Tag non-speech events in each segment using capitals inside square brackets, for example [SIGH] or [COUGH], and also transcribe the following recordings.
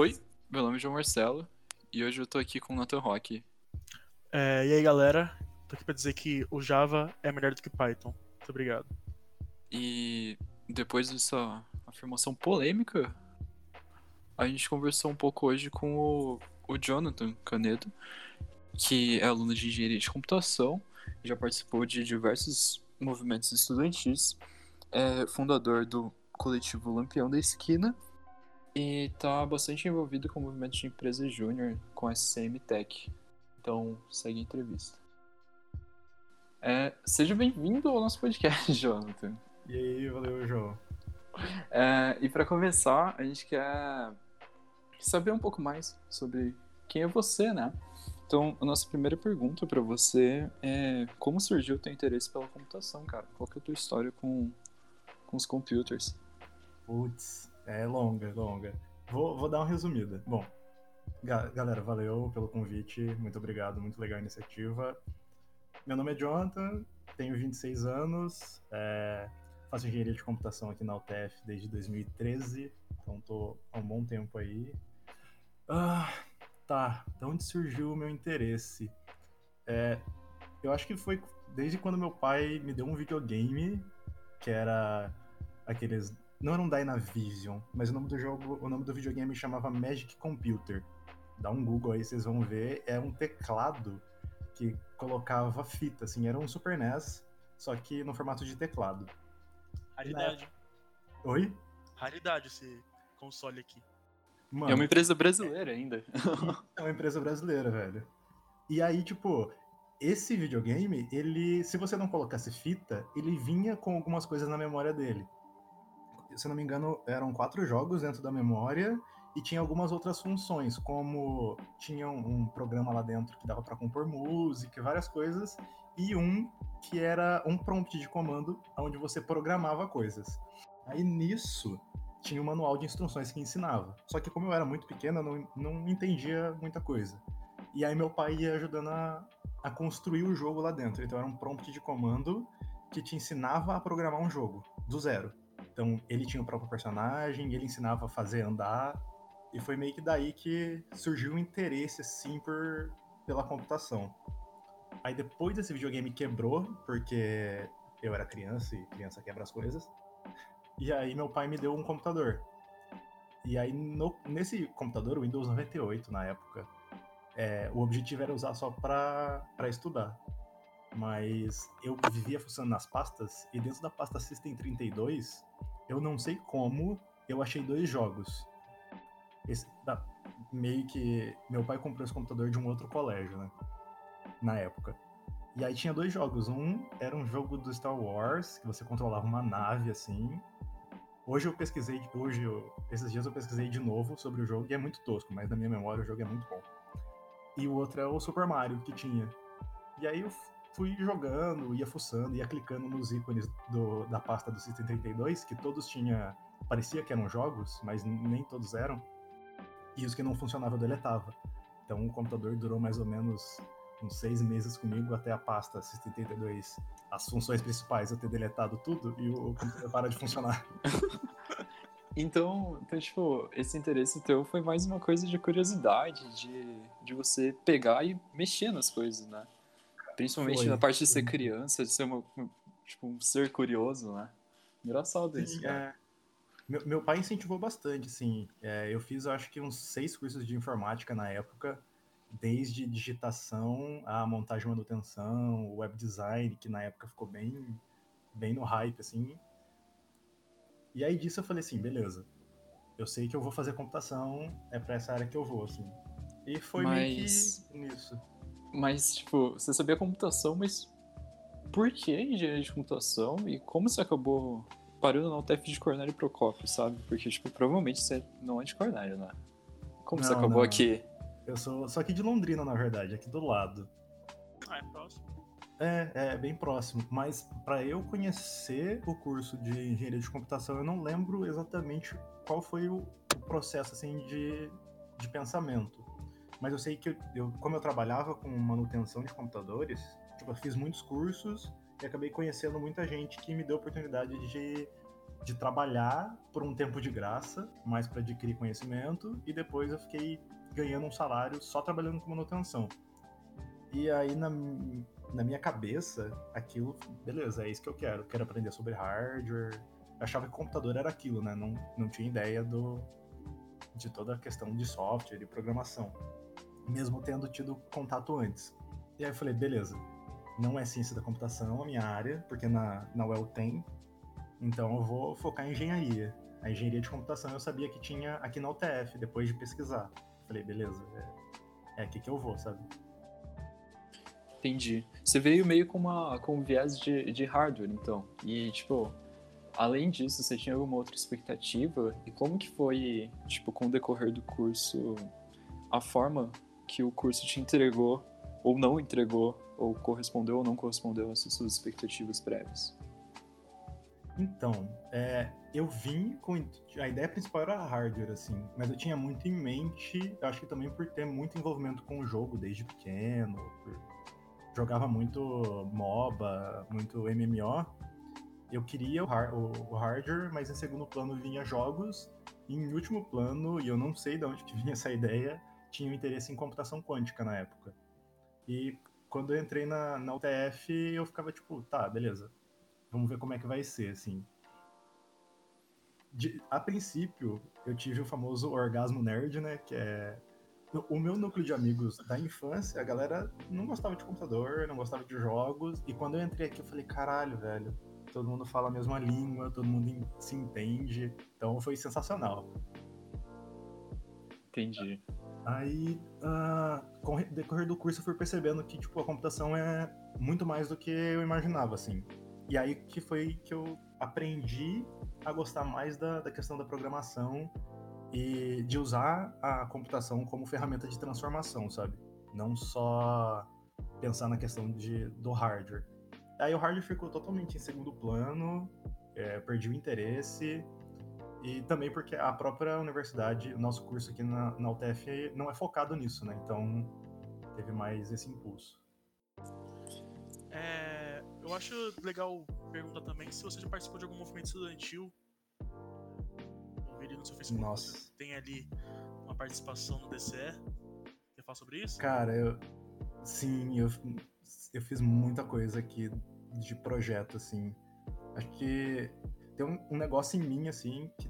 Oi, meu nome é João Marcelo e hoje eu tô aqui com o Nathan Rock. É, e aí galera, tô aqui pra dizer que o Java é melhor do que Python. Muito obrigado. E depois dessa afirmação polêmica, a gente conversou um pouco hoje com o, o Jonathan Canedo, que é aluno de engenharia de computação, já participou de diversos movimentos estudantis, é fundador do coletivo Lampião da Esquina e está bastante envolvido com o movimento de empresa júnior com a SCM Tech. Então, segue a entrevista. É, seja bem-vindo ao nosso podcast, [LAUGHS] Jonathan. E aí, valeu, João. É, e para começar, a gente quer saber um pouco mais sobre quem é você, né? Então, a nossa primeira pergunta para você é como surgiu o teu interesse pela computação, cara? Qual que é a tua história com, com os computers? Putz, é longa, longa. Vou, vou dar uma resumida. Bom, ga galera, valeu pelo convite, muito obrigado, muito legal a iniciativa. Meu nome é Jonathan, tenho 26 anos, é, faço engenharia de computação aqui na UTF desde 2013, então tô há um bom tempo aí. Ah, tá, de onde surgiu o meu interesse? É, eu acho que foi desde quando meu pai me deu um videogame, que era aqueles não era um Dynavision, mas o nome do jogo, o nome do videogame chamava Magic Computer. Dá um Google aí, vocês vão ver. É um teclado que colocava fita, assim, era um Super NES, só que no formato de teclado. Raridade. Oi? Raridade esse console aqui. Mano, é uma empresa brasileira ainda. [LAUGHS] é uma empresa brasileira, velho. E aí, tipo, esse videogame, ele, se você não colocasse fita, ele vinha com algumas coisas na memória dele se não me engano, eram quatro jogos dentro da memória e tinha algumas outras funções, como tinha um, programa lá dentro que dava para compor música, várias coisas, e um que era um prompt de comando onde você programava coisas. Aí nisso tinha um manual de instruções que ensinava. Só que como eu era muito pequena, não, não entendia muita coisa. E aí meu pai ia ajudando a, a construir o jogo lá dentro. Então era um prompt de comando que te ensinava a programar um jogo, do zero. Então, ele tinha o próprio personagem, ele ensinava a fazer andar, e foi meio que daí que surgiu o interesse, assim, por, pela computação. Aí depois desse videogame quebrou, porque eu era criança e criança quebra as coisas. E aí meu pai me deu um computador. E aí no, nesse computador, o Windows 98 na época, é, o objetivo era usar só para estudar. Mas eu vivia funcionando nas pastas, e dentro da pasta System 32 eu não sei como, eu achei dois jogos. Esse, meio que meu pai comprou esse computador de um outro colégio, né? Na época. E aí tinha dois jogos. Um era um jogo do Star Wars, que você controlava uma nave assim. Hoje eu pesquisei, hoje eu, esses dias eu pesquisei de novo sobre o jogo e é muito tosco, mas na minha memória o jogo é muito bom. E o outro é o Super Mario que tinha. E aí eu fui jogando, ia fuçando, ia clicando nos ícones do, da pasta do System 32, que todos tinha parecia que eram jogos, mas nem todos eram. E os que não funcionavam eu deletava. Então o computador durou mais ou menos uns seis meses comigo até a pasta System 32, as funções principais eu ter deletado tudo e o computador para de funcionar. [LAUGHS] Então, então, tipo, esse interesse teu foi mais uma coisa de curiosidade, de, de você pegar e mexer nas coisas, né? Principalmente Foi. na parte de ser criança, de ser uma, tipo, um ser curioso, né? Engraçado Sim, isso. É. Meu, meu pai incentivou bastante, assim. É, eu fiz, acho que, uns seis cursos de informática na época, desde digitação a montagem e manutenção, web design, que na época ficou bem, bem no hype, assim. E aí disso eu falei assim, beleza. Eu sei que eu vou fazer computação, é para essa área que eu vou, assim. E foi Mas... meio que nisso. Mas, tipo, você sabia computação, mas por que engenharia de computação e como você acabou parando na UTF de Cornélio Procópio, sabe? Porque, tipo, provavelmente você não é de Cornélio, né? Como não, você acabou não. aqui? Eu sou, sou aqui de Londrina, na verdade, aqui do lado. Ah, é próximo. É, é bem próximo. Mas para eu conhecer o curso de engenharia de computação, eu não lembro exatamente qual foi o, o processo assim de, de pensamento. Mas eu sei que, eu, como eu trabalhava com manutenção de computadores, tipo, eu fiz muitos cursos e acabei conhecendo muita gente que me deu a oportunidade de de trabalhar por um tempo de graça, mais para adquirir conhecimento, e depois eu fiquei ganhando um salário só trabalhando com manutenção. E aí, na, na minha cabeça, aquilo, beleza, é isso que eu quero. Quero aprender sobre hardware. Eu achava que computador era aquilo, né? Não, não tinha ideia do, de toda a questão de software e programação, mesmo tendo tido contato antes. E aí eu falei, beleza, não é ciência da computação a minha área, porque na, na UEL tem, então eu vou focar em engenharia. A engenharia de computação eu sabia que tinha aqui na UTF, depois de pesquisar. Falei, beleza, é, é aqui que eu vou, sabe? Entendi. Você veio meio com, uma, com um viés de, de hardware, então. E, tipo, além disso, você tinha alguma outra expectativa? E como que foi, tipo, com o decorrer do curso, a forma que o curso te entregou, ou não entregou, ou correspondeu ou não correspondeu às suas expectativas prévias? Então, é, eu vim com. A ideia principal era hardware, assim, mas eu tinha muito em mente, acho que também por ter muito envolvimento com o jogo desde pequeno, por jogava muito MOBA, muito MMO. Eu queria o, hard, o, o hardware, mas em segundo plano vinha jogos. E em último plano, e eu não sei de onde que [LAUGHS] vinha essa ideia, tinha um interesse em computação quântica na época. E quando eu entrei na, na UTF, eu ficava tipo, tá, beleza. Vamos ver como é que vai ser, assim. De, a princípio, eu tive o famoso orgasmo nerd, né? Que é o meu núcleo de amigos da infância, a galera não gostava de computador, não gostava de jogos. E quando eu entrei aqui, eu falei, caralho, velho, todo mundo fala a mesma língua, todo mundo se entende. Então foi sensacional. Entendi. Aí, uh, com o decorrer do curso, eu fui percebendo que, tipo, a computação é muito mais do que eu imaginava, assim. E aí que foi que eu aprendi a gostar mais da, da questão da programação e de usar a computação como ferramenta de transformação, sabe? Não só pensar na questão de, do hardware. Aí o hardware ficou totalmente em segundo plano, é, perdi o interesse, e também porque a própria universidade, o nosso curso aqui na, na UTF não é focado nisso, né? Então teve mais esse impulso. É, eu acho legal perguntar também se você já participou de algum movimento estudantil no seu Facebook. Nossa. Tem ali uma participação no DCE. Quer falar sobre isso? Cara, eu. Sim, eu, eu fiz muita coisa aqui de projeto, assim. Acho que tem um, um negócio em mim, assim, que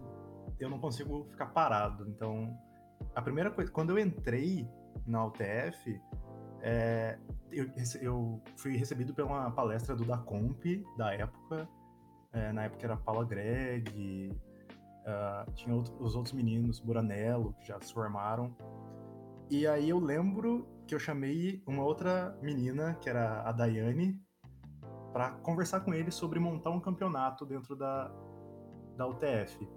eu não consigo ficar parado. Então, a primeira coisa. Quando eu entrei na UTF, é, eu, eu, fui recebido pela palestra do Dacomp da época. É, na época era Paula Greg, Uh, tinha outro, os outros meninos, Buranello, que já se formaram. E aí eu lembro que eu chamei uma outra menina, que era a Daiane, para conversar com ele sobre montar um campeonato dentro da, da UTF.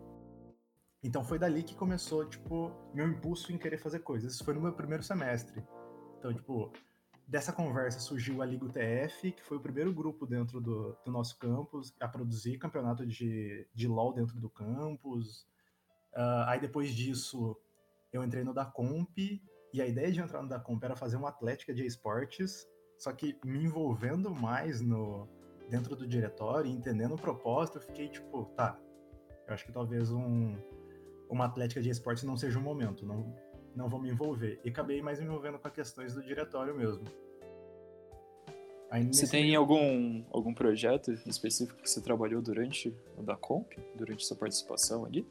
Então foi dali que começou, tipo, meu impulso em querer fazer coisas. Isso foi no meu primeiro semestre. Então, tipo, dessa conversa surgiu a Liga UTF, que foi o primeiro grupo dentro do, do nosso campus a produzir campeonato de, de LoL dentro do campus. Uh, aí depois disso, eu entrei no Dacomp, e a ideia de entrar no Dacomp era fazer uma atlética de esportes, só que me envolvendo mais no dentro do diretório, entendendo o propósito, eu fiquei tipo, tá, eu acho que talvez um, uma atlética de esportes não seja o momento, não, não vou me envolver. E acabei mais me envolvendo com as questões do diretório mesmo. Aí, você tem meio... algum, algum projeto específico que você trabalhou durante o da Comp, durante sua participação ali?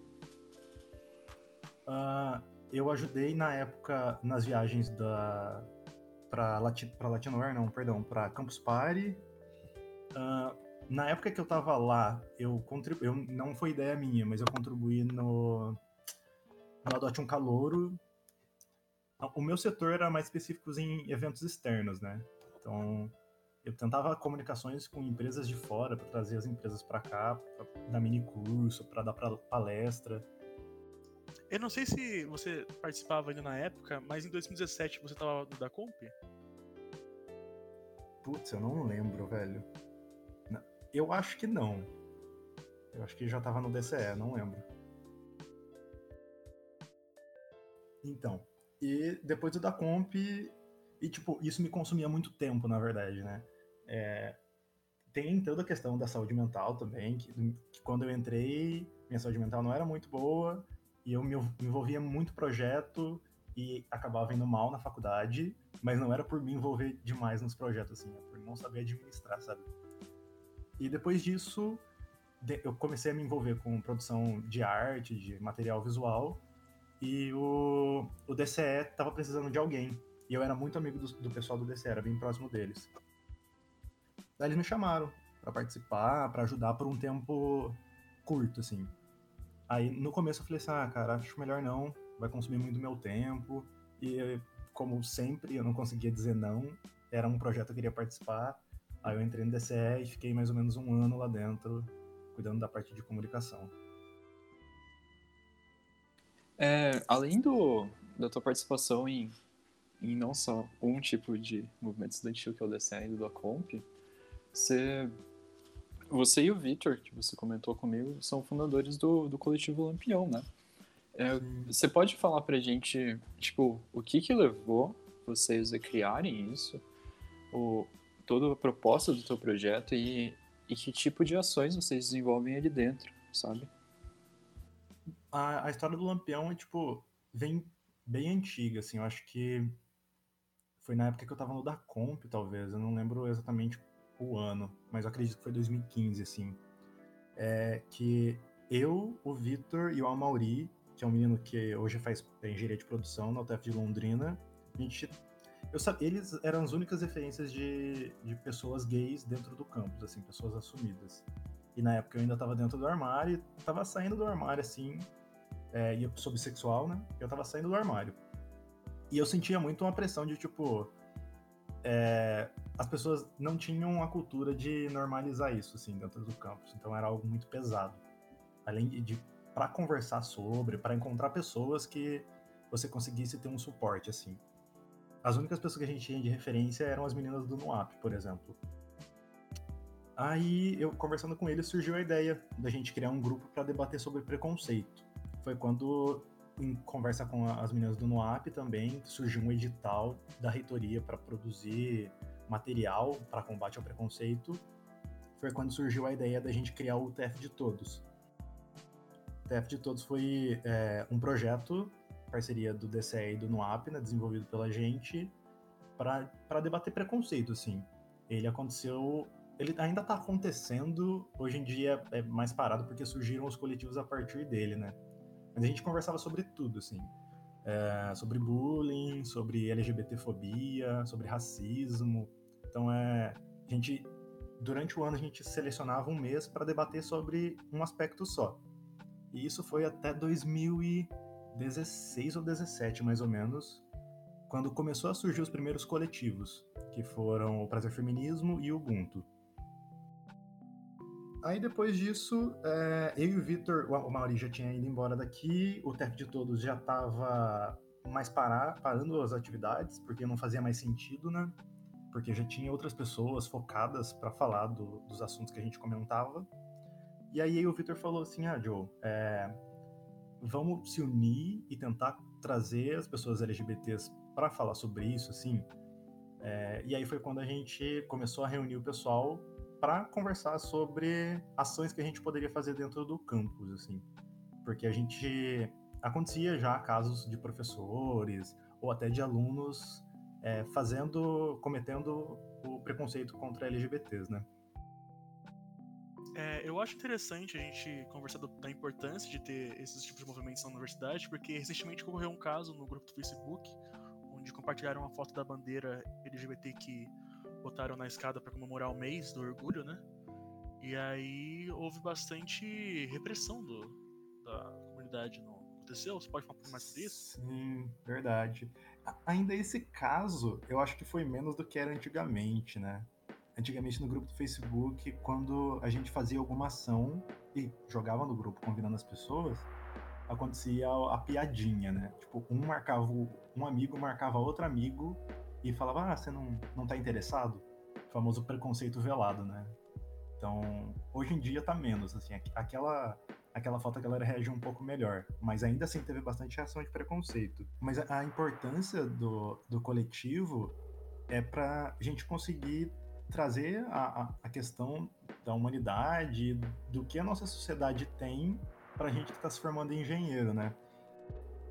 Uh, eu ajudei na época nas viagens da para Lati, para Latinoar, não, perdão, para Campus Party. Uh, na época que eu tava lá, eu contribuí, não foi ideia minha, mas eu contribuí no no Adote um Calouro, o meu setor era mais específico em eventos externos, né? Então, eu tentava comunicações com empresas de fora para trazer as empresas para cá, para dar mini curso, para dar pra palestra. Eu não sei se você participava ainda na época, mas em 2017 você estava no da Comp? Putz, eu não lembro, velho. Eu acho que não. Eu acho que já estava no DCE, não lembro. Então, e depois do da comp, e tipo, isso me consumia muito tempo, na verdade, né? É, tem toda a questão da saúde mental também, que, que, quando eu entrei, minha saúde mental não era muito boa, e eu me envolvia muito projeto e acabava indo mal na faculdade, mas não era por me envolver demais nos projetos, assim, é por não saber administrar, sabe? E depois disso, eu comecei a me envolver com produção de arte, de material visual, e o, o DCE tava precisando de alguém. E eu era muito amigo do, do pessoal do DCE, era bem próximo deles. Daí eles me chamaram para participar, para ajudar por um tempo curto, assim. Aí no começo eu falei assim, ah, cara, acho melhor não, vai consumir muito meu tempo. E como sempre, eu não conseguia dizer não, era um projeto que eu queria participar. Aí eu entrei no DCE e fiquei mais ou menos um ano lá dentro, cuidando da parte de comunicação. É, além do, da tua participação em, em não só um tipo de movimento estudantil, que é o DCE e do Acomp, você, você e o Victor, que você comentou comigo, são fundadores do, do coletivo Lampião, né? É, você pode falar pra gente, tipo, o que que levou vocês a criarem isso? O, toda a proposta do teu projeto e, e que tipo de ações vocês desenvolvem ali dentro, sabe? A, a história do Lampião é, tipo, vem bem antiga, assim, eu acho que foi na época que eu tava no Dacomp, talvez, eu não lembro exatamente o ano, mas acredito que foi 2015, assim, é que eu, o Vitor e o Amauri, que é um menino que hoje faz engenharia de produção na UTF de Londrina, a gente eu sabia, eles eram as únicas referências de, de pessoas gays dentro do campus, assim, pessoas assumidas. E na época eu ainda tava dentro do armário, tava saindo do armário, assim, é, e eu sou bissexual, né? Eu tava saindo do armário. E eu sentia muito uma pressão de, tipo, é, as pessoas não tinham a cultura de normalizar isso, assim, dentro do campus. Então era algo muito pesado. Além de, para conversar sobre, para encontrar pessoas que você conseguisse ter um suporte, assim. As únicas pessoas que a gente tinha de referência eram as meninas do NUAP, por exemplo. Aí, eu conversando com eles, surgiu a ideia da gente criar um grupo para debater sobre preconceito. Foi quando, em conversa com as meninas do NUAP também, surgiu um edital da reitoria para produzir material para combate ao preconceito. Foi quando surgiu a ideia da gente criar o TF de Todos. O TF de Todos foi é, um projeto parceria do DCE e do NUAP, né, desenvolvido pela gente, para debater preconceito, assim. Ele aconteceu, ele ainda está acontecendo, hoje em dia é mais parado porque surgiram os coletivos a partir dele, né? Mas a gente conversava sobre tudo, assim. É, sobre bullying, sobre LGBTfobia, sobre racismo. Então, é, a gente, durante o ano, a gente selecionava um mês para debater sobre um aspecto só. E isso foi até 2000 e 16 ou 17, mais ou menos, quando começou a surgir os primeiros coletivos, que foram o Prazer Feminismo e o Ubuntu. Aí depois disso, é, eu e o Vitor, o Mauri já tinha ido embora daqui, o TEF de Todos já estava mais parar, parando as atividades, porque não fazia mais sentido, né? Porque já tinha outras pessoas focadas para falar do, dos assuntos que a gente comentava. E aí o Vitor falou assim: ah, Joe, é, vamos se unir e tentar trazer as pessoas LGBTs para falar sobre isso, assim. É, e aí foi quando a gente começou a reunir o pessoal para conversar sobre ações que a gente poderia fazer dentro do campus, assim. Porque a gente acontecia já casos de professores ou até de alunos é, fazendo, cometendo o preconceito contra LGBTs, né? É, eu acho interessante a gente conversar da importância de ter esses tipos de movimentos na universidade, porque recentemente ocorreu um caso no grupo do Facebook, onde compartilharam uma foto da bandeira LGBT que botaram na escada para comemorar o mês do orgulho, né? E aí houve bastante repressão do, da comunidade. Não aconteceu? Você pode falar um pouco mais sobre isso? Sim, verdade. Ainda esse caso, eu acho que foi menos do que era antigamente, né? antigamente no grupo do Facebook, quando a gente fazia alguma ação e jogava no grupo convidando as pessoas, acontecia a, a piadinha, né? Tipo, um marcava, um amigo marcava outro amigo e falava, ah, você não, não tá interessado? O famoso preconceito velado, né? Então, hoje em dia tá menos, assim, aquela aquela foto a galera reage um pouco melhor, mas ainda assim teve bastante reação de preconceito. Mas a, a importância do, do coletivo é pra gente conseguir trazer a, a questão da humanidade, do que a nossa sociedade tem para a gente que está se formando em engenheiro, né?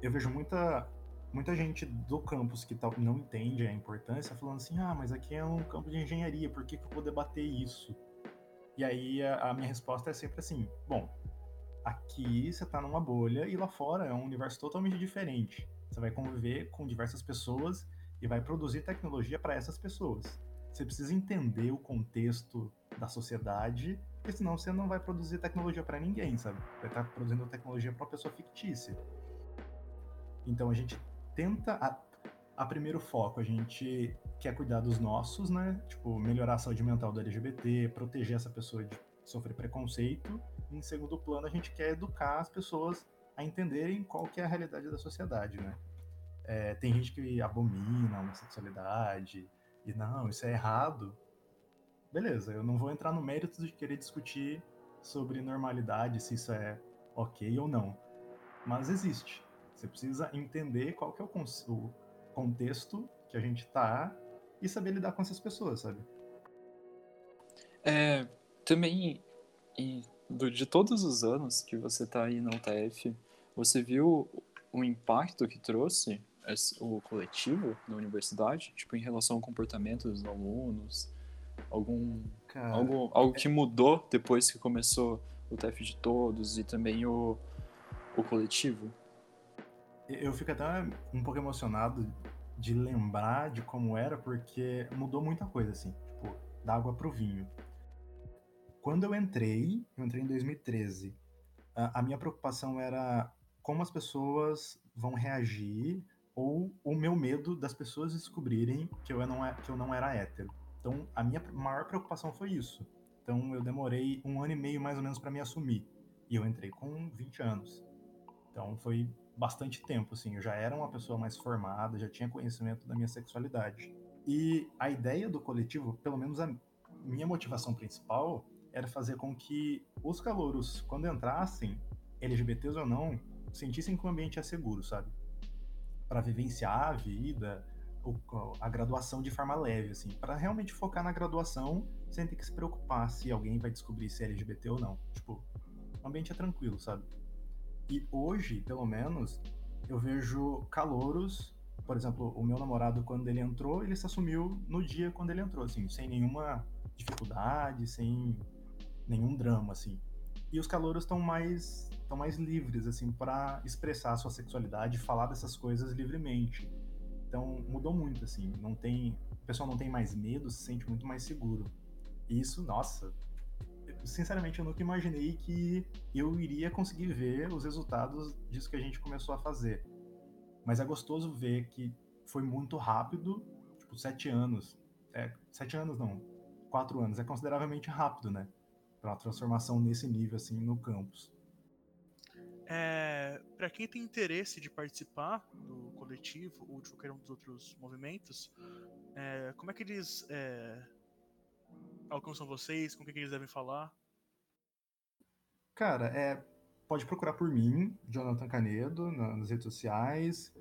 Eu vejo muita, muita gente do campus que tá, não entende a importância, falando assim, ah, mas aqui é um campo de engenharia, por que, que eu vou debater isso? E aí a, a minha resposta é sempre assim, bom, aqui você está numa bolha e lá fora é um universo totalmente diferente. Você vai conviver com diversas pessoas e vai produzir tecnologia para essas pessoas. Você precisa entender o contexto da sociedade, porque senão você não vai produzir tecnologia para ninguém, sabe? Vai estar tá produzindo tecnologia para uma pessoa fictícia. Então a gente tenta a, a, primeiro foco, a gente quer cuidar dos nossos, né? Tipo, melhorar a saúde mental do LGBT, proteger essa pessoa de sofrer preconceito. Em segundo plano, a gente quer educar as pessoas a entenderem qual que é a realidade da sociedade, né? É, tem gente que abomina a homossexualidade e não, isso é errado. Beleza, eu não vou entrar no mérito de querer discutir sobre normalidade, se isso é ok ou não. Mas existe. Você precisa entender qual que é o, o contexto que a gente tá e saber lidar com essas pessoas, sabe? É, também, e, do, de todos os anos que você tá aí na UTF, você viu o impacto que trouxe o coletivo na universidade, tipo, em relação ao comportamento dos alunos, algum Cara, algo, algo que mudou depois que começou o TF de todos e também o, o coletivo? Eu fico até um pouco emocionado de lembrar de como era, porque mudou muita coisa, assim, tipo, da água pro vinho. Quando eu entrei, eu entrei em 2013, a, a minha preocupação era como as pessoas vão reagir ou o meu medo das pessoas descobrirem que eu não, é, que eu não era hétero. Então, a minha maior preocupação foi isso. Então, eu demorei um ano e meio mais ou menos para me assumir. E eu entrei com 20 anos. Então, foi bastante tempo, assim. Eu já era uma pessoa mais formada, já tinha conhecimento da minha sexualidade. E a ideia do coletivo, pelo menos a minha motivação principal, era fazer com que os calouros, quando entrassem, LGBTs ou não, sentissem que o ambiente é seguro, sabe? Para vivenciar a vida, a graduação de forma leve, assim, para realmente focar na graduação sem ter que se preocupar se alguém vai descobrir se é LGBT ou não. Tipo, o ambiente é tranquilo, sabe? E hoje, pelo menos, eu vejo calouros, por exemplo, o meu namorado, quando ele entrou, ele se assumiu no dia quando ele entrou, assim, sem nenhuma dificuldade, sem nenhum drama, assim. E os calouros estão mais estão mais livres assim para expressar a sua sexualidade, falar dessas coisas livremente. Então mudou muito assim, não tem, o pessoal não tem mais medo, se sente muito mais seguro. E isso, nossa, sinceramente eu nunca imaginei que eu iria conseguir ver os resultados disso que a gente começou a fazer. Mas é gostoso ver que foi muito rápido, tipo sete anos, é, sete anos não, quatro anos é consideravelmente rápido, né? Para uma transformação nesse nível assim no campus. É, para quem tem interesse de participar do coletivo ou de qualquer um dos outros movimentos, é, como é que eles é, alcançam vocês? Com o que, que eles devem falar? Cara, é, pode procurar por mim, Jonathan Canedo, nas redes sociais.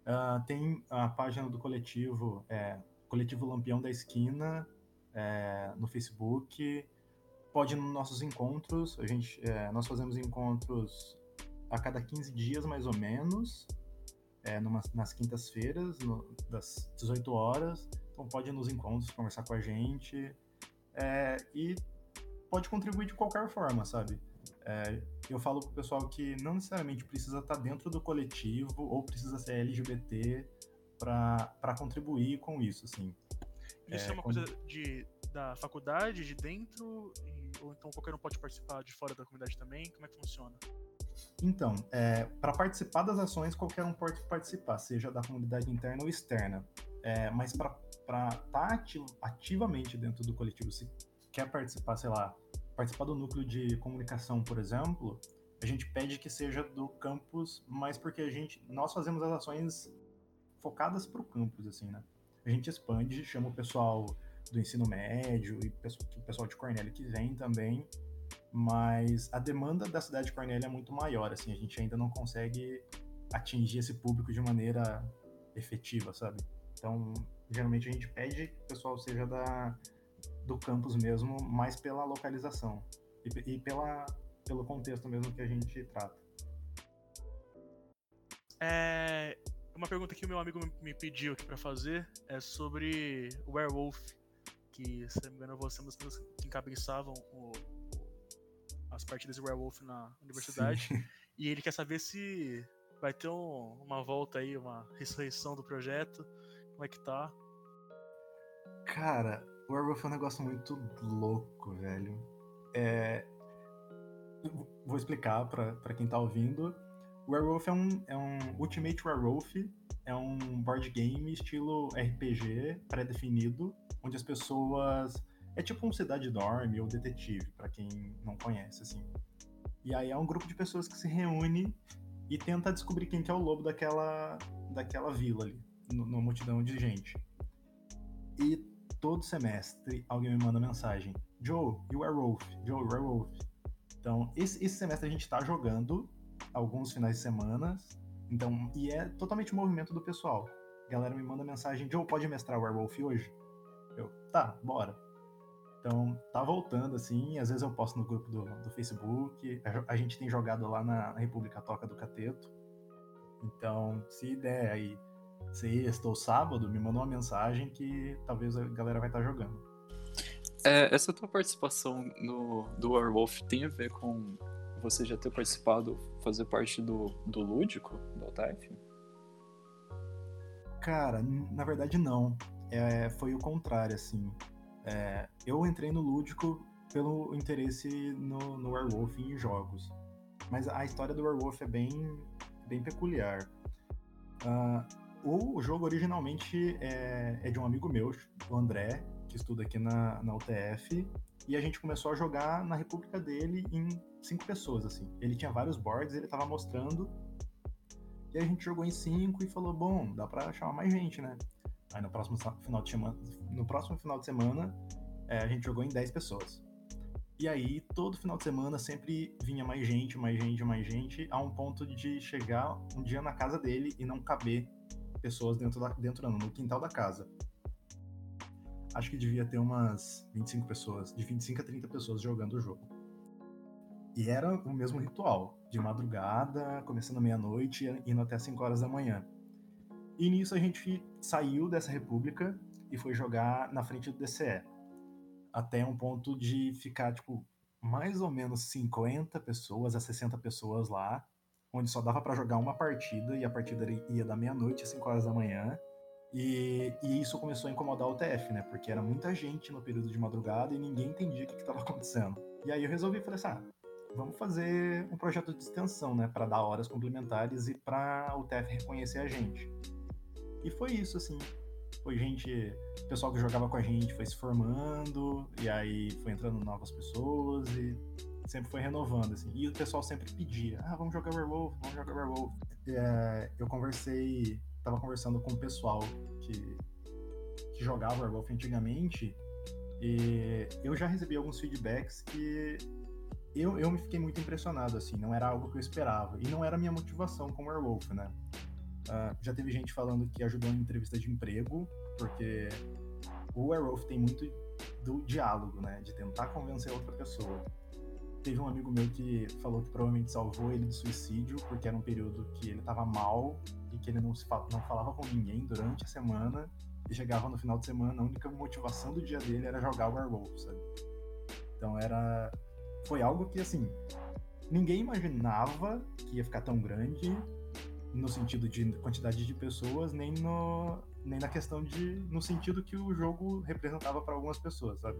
Uh, tem a página do coletivo, é, Coletivo Lampião da Esquina, é, no Facebook. Pode ir nos nossos encontros. A gente, é, nós fazemos encontros a cada 15 dias, mais ou menos, é, numa, nas quintas-feiras, das 18 horas. Então pode ir nos encontros, conversar com a gente é, e pode contribuir de qualquer forma, sabe? É, eu falo pro pessoal que não necessariamente precisa estar dentro do coletivo ou precisa ser LGBT para contribuir com isso, assim. Isso é, é uma coisa de, da faculdade, de dentro, e, ou então qualquer um pode participar de fora da comunidade também? Como é que funciona? Então, é, para participar das ações, qualquer um pode participar, seja da comunidade interna ou externa. É, mas para estar tá ativamente dentro do coletivo, se quer participar, sei lá, participar do núcleo de comunicação, por exemplo, a gente pede que seja do campus, mas porque a gente, nós fazemos as ações focadas para o campus, assim, né? A gente expande, chama o pessoal do ensino médio e o pessoal de Cornélio que vem também mas a demanda da cidade de Cornélia é muito maior, assim, a gente ainda não consegue atingir esse público de maneira efetiva, sabe? Então, geralmente a gente pede que o pessoal seja da, do campus mesmo, mais pela localização e, e pela, pelo contexto mesmo que a gente trata. É, uma pergunta que o meu amigo me pediu aqui para fazer é sobre Werewolf, que, se não me engano, você é uma das que encabeçavam o, as partidas de Werewolf na universidade. Sim. [LAUGHS] E ele quer saber se vai ter um, uma volta aí, uma ressurreição do projeto. Como é que tá? Cara, o Werewolf é um negócio muito louco, velho. É... Vou explicar para quem tá ouvindo. Werewolf é um, é um Ultimate Werewolf, é um board game estilo RPG pré-definido, onde as pessoas é tipo um cidade dorme ou detetive para quem não conhece assim. E aí é um grupo de pessoas que se reúne e tenta descobrir quem que é o lobo daquela daquela vila ali, numa multidão de gente. E todo semestre alguém me manda mensagem: Joe, you werewolf, Joe, werewolf. Então, esse, esse semestre a gente tá jogando alguns finais de semana. Então, e é totalmente o movimento do pessoal. A galera me manda mensagem, Joe, pode mestrar Werewolf hoje? Eu, tá, bora. Então, tá voltando, assim, às vezes eu posto no grupo do, do Facebook, a, a, gente tem jogado lá na, na República Toca do Cateto. Então, se der aí sexta ou sábado, me manda uma mensagem que talvez a galera vai estar tá jogando. É, essa tua participação no, do Werewolf tem a ver com você já ter participado, fazer parte do, do lúdico do OTF? Cara, na verdade não. É, foi o contrário, assim. É, eu entrei no lúdico pelo interesse no, no Werewolf em jogos. Mas a história do Werewolf é bem, bem peculiar. Uh, o jogo originalmente é, é, de um amigo meu, o André, que estuda aqui na, na UTF, e a gente começou a jogar na república dele em cinco pessoas, assim. Ele tinha vários boards, ele tava mostrando. E a gente jogou em cinco e falou, bom, dá pra chamar mais gente, né? Aí no próximo final de semana, no próximo final de semana é, a gente jogou em 10 pessoas. E aí, todo final de semana sempre vinha mais gente, mais gente, mais gente, a um ponto de chegar um dia na casa dele e não caber pessoas dentro, da, dentro não, no quintal da casa acho que devia ter umas 25 pessoas, de 25 a 30 pessoas jogando o jogo. E era o mesmo ritual, de madrugada, começando meia-noite, indo até 5 horas da manhã. E nisso a gente saiu dessa república e foi jogar na frente do DCE. Até um ponto de ficar, tipo, mais ou menos 50 pessoas a 60 pessoas lá, onde só dava para jogar uma partida e a partida ia da meia-noite às 5 horas da manhã. E, e, isso começou a incomodar o TF, né? Porque era muita gente no período de madrugada e ninguém entendia o que estava acontecendo. E aí eu resolvi, falei assim, ah, vamos fazer um projeto de extensão, né? Para dar horas complementares e para o TF reconhecer a gente. E foi isso, assim. Foi gente, o pessoal que jogava com a gente foi se formando, e aí foi entrando novas pessoas e sempre foi renovando, assim. E o pessoal sempre pedia, ah, vamos jogar Werewolf, vamos jogar Werewolf. É, eu conversei tava conversando com o pessoal que, que jogava Werewolf antigamente e eu já recebi alguns feedbacks que eu, eu me fiquei muito impressionado, assim, não era algo que eu esperava. E não era a minha motivação com Werewolf, né? Uh, já teve gente falando que ajudou em entrevista de emprego, porque o Werewolf tem muito do diálogo, né? De tentar convencer outra pessoa. Teve um amigo meu que falou que provavelmente salvou ele de suicídio, porque era um período que ele tava mal e que ele não, se, não falava com ninguém durante a semana e chegava no final de semana, a única motivação do dia dele era jogar Werewolf, sabe? Então era. Foi algo que, assim, ninguém imaginava que ia ficar tão grande no sentido de quantidade de pessoas, nem, no, nem na questão de. no sentido que o jogo representava para algumas pessoas, sabe?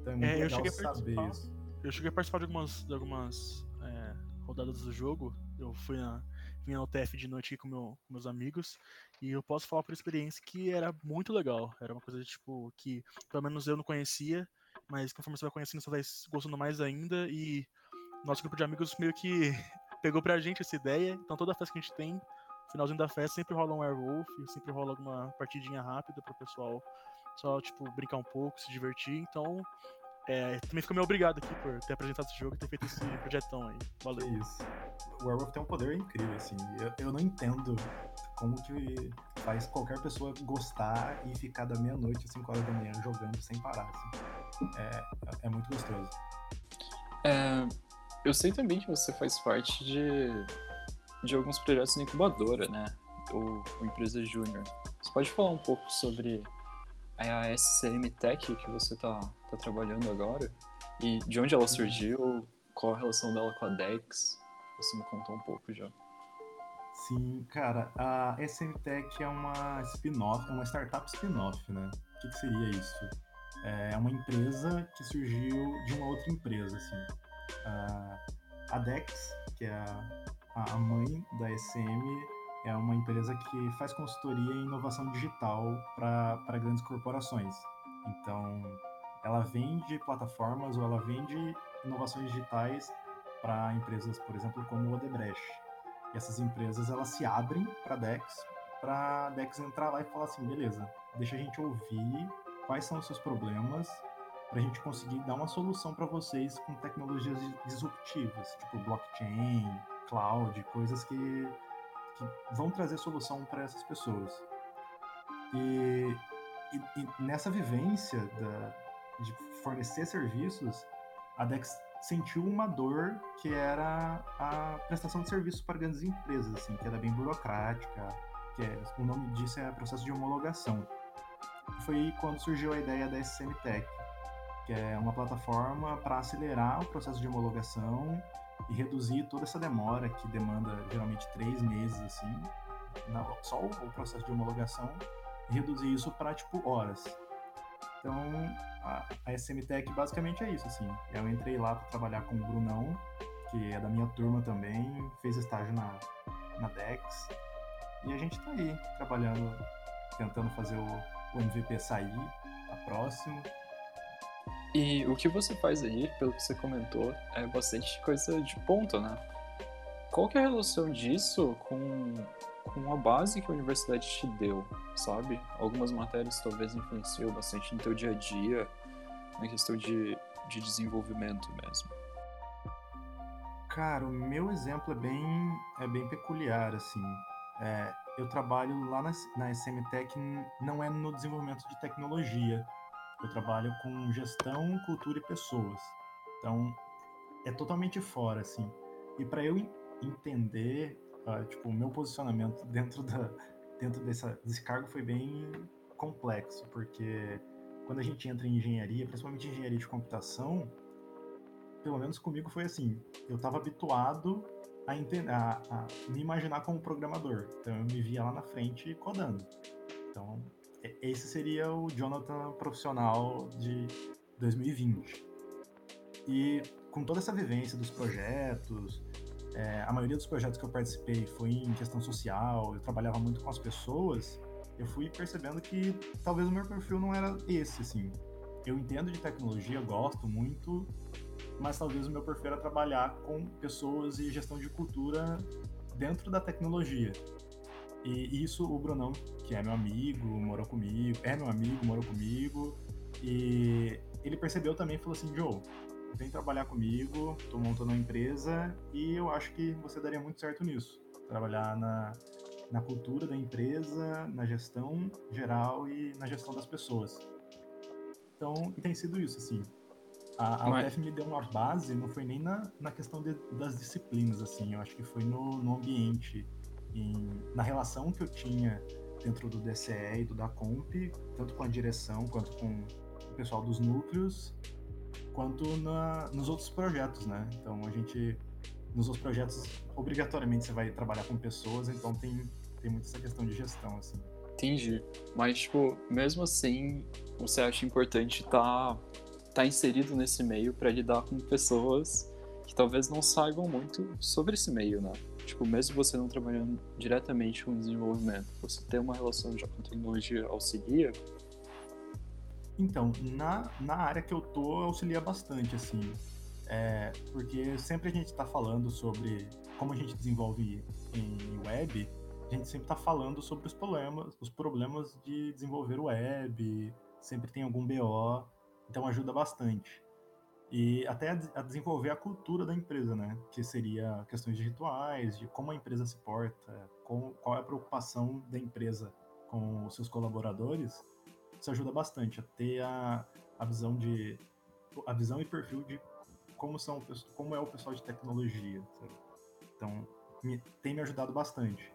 Então é muito é, legal saber isso. Eu cheguei a participar de algumas, de algumas é, rodadas do jogo. Eu fui na, vim ao TF de noite aqui com, meu, com meus amigos e eu posso falar por experiência que era muito legal. Era uma coisa tipo que pelo menos eu não conhecia, mas conforme você vai conhecendo, você vai gostando mais ainda e nosso grupo de amigos meio que pegou pra gente essa ideia. Então toda festa que a gente tem, finalzinho da festa, sempre rola um Airwolf, sempre rola alguma partidinha rápida pro pessoal só, tipo, brincar um pouco, se divertir. Então, é, também fico meio obrigado aqui por ter apresentado esse jogo e ter feito esse projetão aí. Valeu. Isso. O Werewolf tem um poder incrível, assim. Eu, eu não entendo como que faz qualquer pessoa gostar e ficar da meia-noite às 5 horas da manhã jogando sem parar. Assim. É, é muito gostoso. É, eu sei também que você faz parte de, de alguns projetos na incubadora, né? Ou, empresa júnior. Você pode falar um pouco sobre a SCM Tech que você está tá trabalhando agora? E de onde ela surgiu? Qual a relação dela com a Dex? Você me contou um pouco já. Sim, cara, a SM Tech é uma spin-off, é uma startup spin-off, né? O que, que, seria isso? É uma empresa que surgiu de uma outra empresa, assim. A Dex, que é a, a mãe da SM, é uma empresa que faz consultoria em inovação digital para grandes corporações. Então, ela vende plataformas ou ela vende inovações digitais para empresas, por exemplo, como o Odebrecht. E essas empresas elas se abrem para a Dex, para a Dex entrar lá e falar assim, beleza, deixa a gente ouvir quais são os seus problemas para a gente conseguir dar uma solução para vocês com tecnologias disruptivas, tipo blockchain, cloud, coisas que que vão trazer solução para essas pessoas. E, e, e nessa vivência da, de fornecer serviços, a Dex sentiu uma dor que era a prestação de serviços para grandes empresas, assim, que era bem burocrática, que é, o nome disso é processo de homologação. Foi quando surgiu a ideia da SCM Tech, que é uma plataforma para acelerar o processo de homologação e reduzir toda essa demora que demanda geralmente três meses assim, na, só o, processo de homologação, e reduzir isso para tipo horas. Então a, a SMTech basicamente é isso assim. Eu entrei lá para trabalhar com o Brunão, que é da minha turma também, fez estágio na, na Dex, e a gente está aí trabalhando, tentando fazer o, o MVP sair, tá próximo e o que você faz aí, pelo que você comentou, é bastante coisa de ponta, né? Qual que é a relação disso com, com a base que a universidade te deu, sabe? Algumas matérias talvez influenciam bastante no teu dia a dia, na questão de, de desenvolvimento mesmo. Cara, o meu exemplo é bem, é bem peculiar, assim. É, eu trabalho lá na, na SMTech, não é no desenvolvimento de tecnologia, eu trabalho com gestão, cultura e pessoas. Então, é totalmente fora, assim. E para eu entender, uh, tipo, o meu posicionamento [LAUGHS] dentro, da, dentro dessa, desse cargo foi bem complexo, porque quando a gente entra em engenharia, principalmente engenharia de computação, pelo menos comigo foi assim, eu estava habituado a, entender, a, a me imaginar como programador, então eu me via lá na frente codando. Então, esse seria o Jonathan profissional de 2020. E com toda essa vivência dos projetos, é, a maioria dos projetos que eu participei foi em questão social, eu trabalhava muito com as pessoas, eu fui percebendo que talvez o meu perfil não era esse, assim. Eu entendo de tecnologia, gosto muito, mas talvez o meu perfil era trabalhar com pessoas e gestão de cultura dentro da tecnologia. E isso o Brunão, que é meu amigo, morou comigo, é meu amigo, morou comigo, e ele percebeu também e falou assim, Joe, vem trabalhar comigo, tô montando uma empresa e eu acho que você daria muito certo nisso. Trabalhar na, na cultura da empresa, na gestão geral e na gestão das pessoas. Então, tem sido isso, assim. A, a Mas... UTF me deu uma base, não foi nem na, na questão de, das disciplinas, assim, eu acho que foi no, no ambiente em, na relação que eu tinha dentro do DCE e do DACOMP, tanto com a direção quanto com o pessoal dos núcleos, quanto na, nos outros projetos, né? Então a gente, nos outros projetos, obrigatoriamente você vai trabalhar com pessoas, então tem, tem muito essa questão de gestão, assim. Entendi. Mas, tipo, mesmo assim, você acha importante estar tá, tá inserido nesse meio para lidar com pessoas que talvez não saibam muito sobre esse meio, né? Tipo, mesmo você não trabalhando diretamente com desenvolvimento, você ter uma relação já com tecnologia auxilia? Então, na, na área que eu tô, auxilia bastante, assim. É, porque sempre a gente está falando sobre como a gente desenvolve em web, a gente sempre está falando sobre os problemas, os problemas de desenvolver web, sempre tem algum BO, então ajuda bastante e até a desenvolver a cultura da empresa, né? Que seria questões de rituais, de como a empresa se porta, com, qual é a preocupação da empresa com os seus colaboradores, isso ajuda bastante a ter a, a visão de a visão e perfil de como são como é o pessoal de tecnologia. Sabe? Então me, tem me ajudado bastante.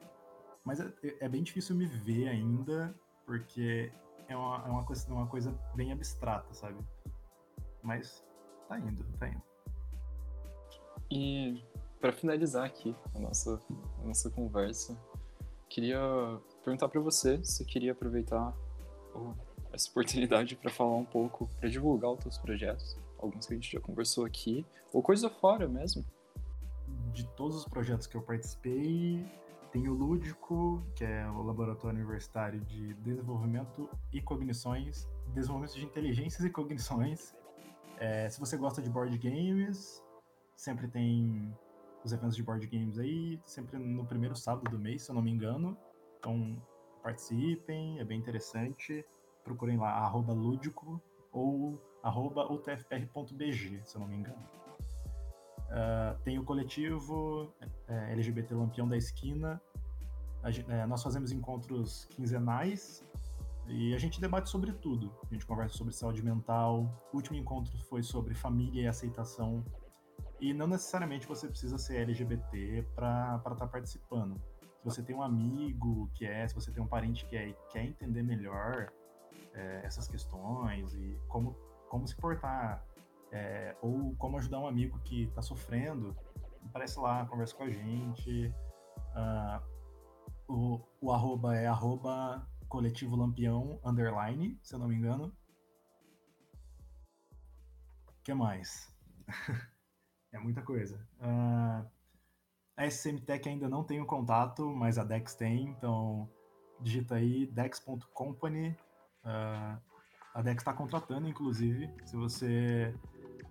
Mas é, é, bem difícil me ver ainda, porque é uma, é uma, coisa, uma coisa bem abstrata, sabe? Mas tá indo, tá indo. E para finalizar aqui a nossa, a nossa conversa, queria perguntar para você se queria aproveitar essa oportunidade para falar um pouco, para divulgar os seus projetos, alguns que a gente já conversou aqui, ou coisa fora mesmo. De todos os projetos que eu participei, tem o Lúdico, que é o Laboratório Universitário de Desenvolvimento e Cognições, Desenvolvimento de Inteligências e Cognições. É, se você gosta de board games, sempre tem os eventos de board games aí, sempre no primeiro sábado do mês, se eu não me engano. Então, participem, é bem interessante. Procurem lá, arroba lúdico ou arroba se eu não me engano. Uh, tem o coletivo é, LGBT Lampião da Esquina. É, nós fazemos encontros quinzenais e a gente debate sobre tudo. A gente conversa sobre saúde mental. O último encontro foi sobre família e aceitação. E não necessariamente você precisa ser LGBT para estar tá participando. Se você tem um amigo que é, se você tem um parente que é e quer entender melhor é, essas questões e como, como se portar é, ou como ajudar um amigo que está sofrendo, aparece lá, conversa com a gente. Uh, o, o arroba é arroba coletivo lampião underline, se eu não me engano. O que mais? [LAUGHS] é muita coisa. Uh, a SCMTech ainda não tem o contato, mas a Dex tem, então digita aí dex.company. Uh, a Dex está contratando, inclusive, se você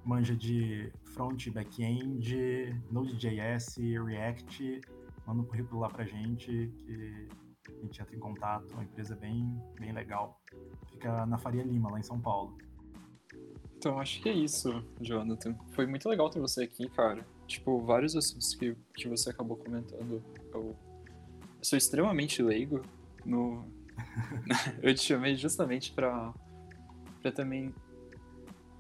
manja de front, back-end, Node.js, React, manda um currículo lá pra gente que a gente entra em contato, uma empresa bem, bem legal. Fica na Faria Lima, lá em São Paulo. Então, acho que é isso, Jonathan. Foi muito legal ter você aqui, cara. Tipo, vários assuntos que, que você acabou comentando. Eu, eu sou extremamente leigo no... [LAUGHS] eu te chamei justamente pra, pra também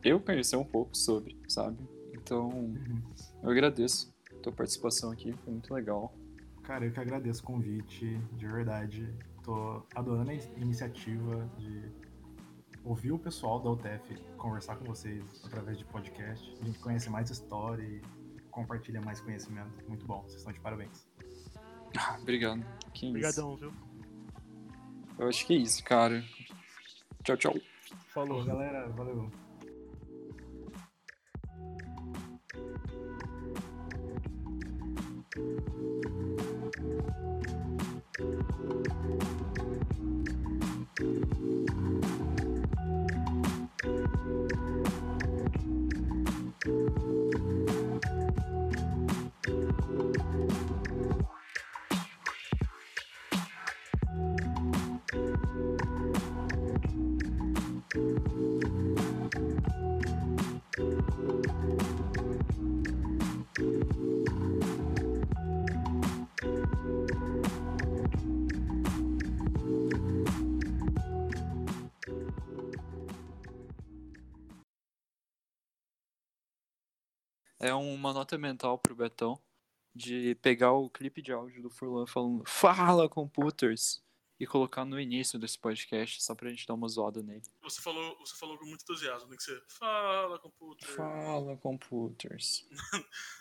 eu conhecer um pouco sobre, sabe? Então, uhum. eu agradeço a tua participação aqui, foi muito legal. Cara, eu que agradeço o convite, de verdade. Tô adorando a iniciativa de ouvir o pessoal da UTF conversar com vocês através de podcast. A gente conhece mais história e compartilha mais conhecimento. Muito bom, vocês estão de parabéns. Ah, obrigado. Que Obrigadão, viu? Eu acho que é isso, cara. Tchau, tchau. Falou, galera. Valeu. É uma nota mental pro Betão de pegar o clipe de áudio do Furlan falando Fala, computers! E colocar no início desse podcast, só pra gente dar uma zoada nele. Você falou, você falou com muito entusiasmo, tem que ser Fala, computers! Fala, computers! [LAUGHS]